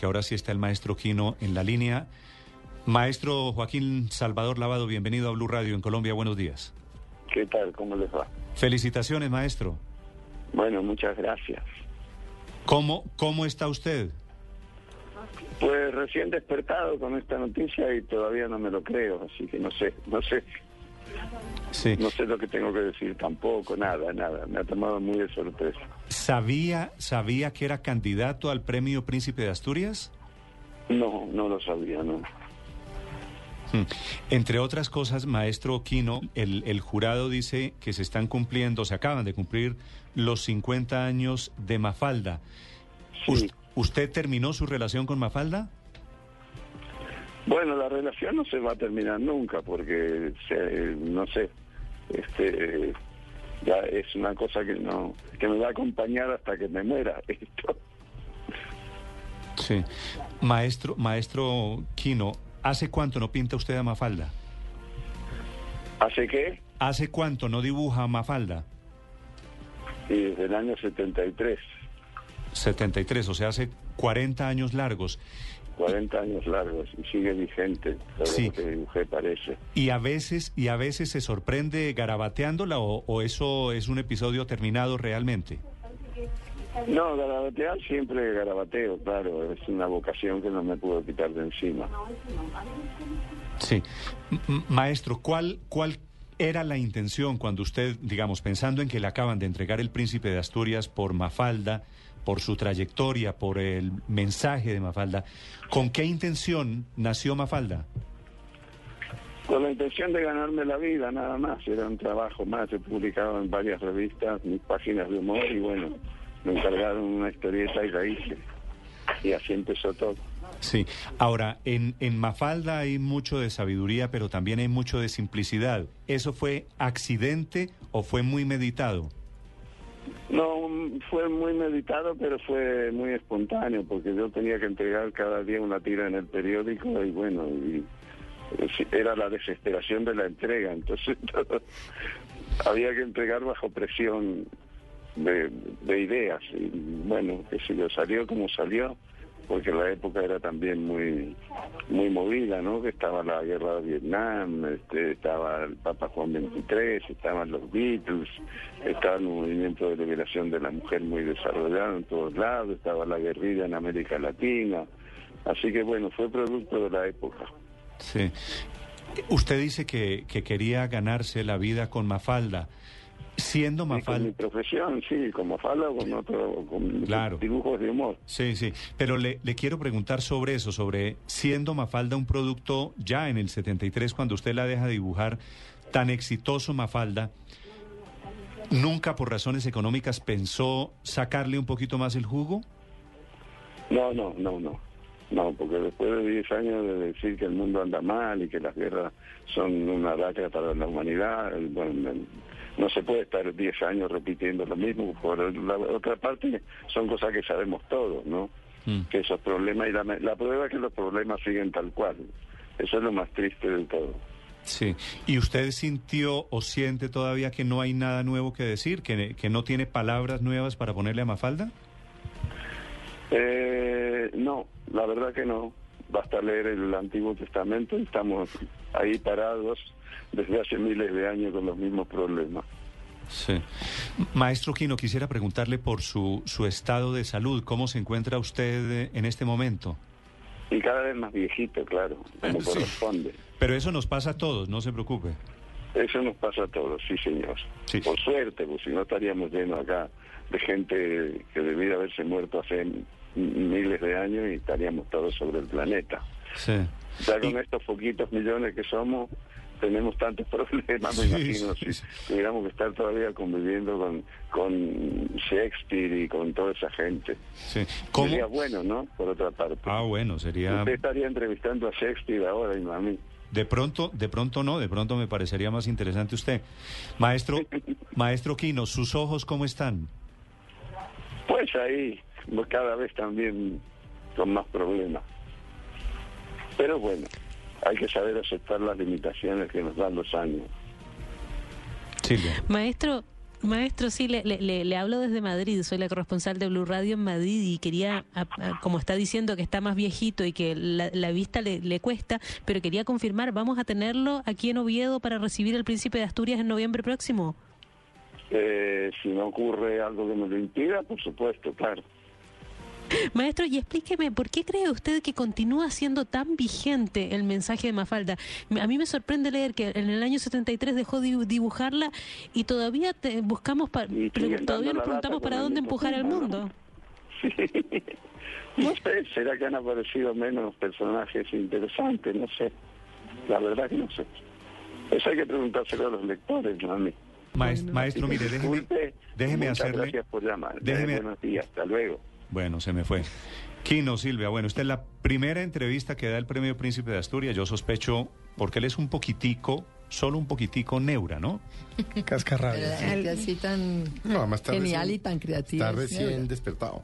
que ahora sí está el maestro Quino en la línea. Maestro Joaquín Salvador Lavado, bienvenido a Blue Radio en Colombia, buenos días. ¿Qué tal? ¿Cómo les va? Felicitaciones, maestro. Bueno, muchas gracias. ¿Cómo, cómo está usted? Pues recién despertado con esta noticia y todavía no me lo creo, así que no sé, no sé. Sí. No sé lo que tengo que decir tampoco, nada, nada. Me ha tomado muy de sorpresa. ¿Sabía, sabía que era candidato al premio Príncipe de Asturias? No, no lo sabía, no. Hmm. Entre otras cosas, maestro Quino, el, el jurado dice que se están cumpliendo, se acaban de cumplir los 50 años de Mafalda. Sí. Us- ¿Usted terminó su relación con Mafalda? Bueno, la relación no se va a terminar nunca porque, se- no sé, este, ya es una cosa que no, que me va a acompañar hasta que me muera. Esto. Sí. Maestro, maestro Quino, ¿hace cuánto no pinta usted a Mafalda? ¿Hace qué? ¿Hace cuánto no dibuja a Mafalda? Y desde el año 73, 73, o sea, hace 40 años largos. 40 años largos y sigue vigente. Todo Sí. lo que dibujé parece. Y a veces, y a veces se sorprende garabateándola o, o eso es un episodio terminado realmente. No, garabatear siempre garabateo, claro. Es una vocación que no me puedo quitar de encima. Sí. Maestro, ¿cuál, ¿cuál era la intención cuando usted, digamos, pensando en que le acaban de entregar el príncipe de Asturias por Mafalda, por su trayectoria, por el mensaje de Mafalda, ¿con qué intención nació Mafalda? Con la intención de ganarme la vida, nada más. Era un trabajo más. He publicado en varias revistas mis páginas de humor y bueno, me encargaron una historieta y la hice. Y así empezó todo. Sí. Ahora, en, en Mafalda hay mucho de sabiduría, pero también hay mucho de simplicidad. ¿Eso fue accidente o fue muy meditado? No, fue muy meditado, pero fue muy espontáneo, porque yo tenía que entregar cada día una tira en el periódico y bueno, y, eh, era la desesperación de la entrega, entonces había que entregar bajo presión de, de ideas. Y bueno, que si yo salió como salió, porque la época era también muy muy movida, ¿no? Que estaba la guerra de Vietnam, este, estaba el Papa Juan XXIII, estaban los Beatles, estaba el movimiento de liberación de la mujer muy desarrollado en todos lados, estaba la guerrilla en América Latina, así que bueno, fue producto de la época. Sí. Usted dice que, que quería ganarse la vida con Mafalda. Siendo Y con mi Mafalda... profesión, sí, como fala o con otro, con Claro. dibujos de humor. Sí, sí. Pero le, le quiero preguntar sobre eso, sobre siendo Mafalda un producto ya en el 73, cuando usted la deja dibujar, tan exitoso Mafalda, ¿nunca por razones económicas pensó sacarle un poquito más el jugo? No, no, no, no. No, porque después de 10 años de decir que el mundo anda mal y que las guerras son una lacra para la humanidad, bueno, no se puede estar 10 años repitiendo lo mismo. Por la otra parte, son cosas que sabemos todos, ¿no? Mm. Que esos problemas, y la, la prueba es que los problemas siguen tal cual. Eso es lo más triste de todo. Sí. ¿Y usted sintió o siente todavía que no hay nada nuevo que decir, que, que no tiene palabras nuevas para ponerle a Mafalda? Eh, no, la verdad que no. Basta leer el Antiguo Testamento y estamos ahí parados desde hace miles de años con los mismos problemas. Sí. Maestro Quino, quisiera preguntarle por su, su estado de salud. ¿Cómo se encuentra usted eh, en este momento? Y cada vez más viejito, claro, como Sí. corresponde. Pero eso nos pasa a todos, no se preocupe. Eso nos pasa a todos, sí, señor. Sí. Por suerte, pues si no estaríamos llenos acá de gente que debía haberse muerto hace miles de años y estaríamos todos sobre el planeta. Sí. Ya con Y- estos poquitos millones que somos, tenemos tantos problemas, me Sí, imagino, sí, si tuviéramos que estar todavía conviviendo con, con Shakespeare y con toda esa gente. Sería bueno, ¿no? Por otra parte. Ah, bueno, sería... Usted estaría entrevistando a Shakespeare ahora y no a mí. De pronto, de pronto no, de pronto me parecería más interesante usted. Maestro, maestro Quino, ¿sus ojos cómo están? Pues ahí, cada vez también con más problemas. Pero bueno, hay que saber aceptar las limitaciones que nos dan los años. Silvia. Maestro, Maestro, sí, le, le, le, hablo desde Madrid, soy la corresponsal de Blue Radio en Madrid y quería, como está diciendo que está más viejito y que la, vista le, le, cuesta, pero quería confirmar, ¿vamos a tenerlo aquí en Oviedo para recibir al príncipe de Asturias en noviembre próximo? Eh, si no ocurre algo que me lo impida, por supuesto, claro. Maestro, y explíqueme, ¿por qué cree usted que continúa siendo tan vigente el mensaje de Mafalda? A mí me sorprende leer que en el año 73 dejó de dibujarla y todavía buscamos, todavía nos preguntamos para dónde empujar al mundo. No sé, será que han aparecido menos personajes interesantes, no sé. La verdad que no sé. Eso hay que preguntárselo a los lectores, no a mí. Maestro, mire, déjeme, déjeme hacerle... Gracias por llamar. Déjeme... Buenos días, hasta luego. Bueno, se me fue. Quino Silvia, bueno, esta es la primera entrevista que da el premio Príncipe de Asturias. Yo sospecho, porque él es un poquitico, solo un poquitico neura, ¿no? Cascarrabia. así tan genial y tan creativo. Está recién despertado.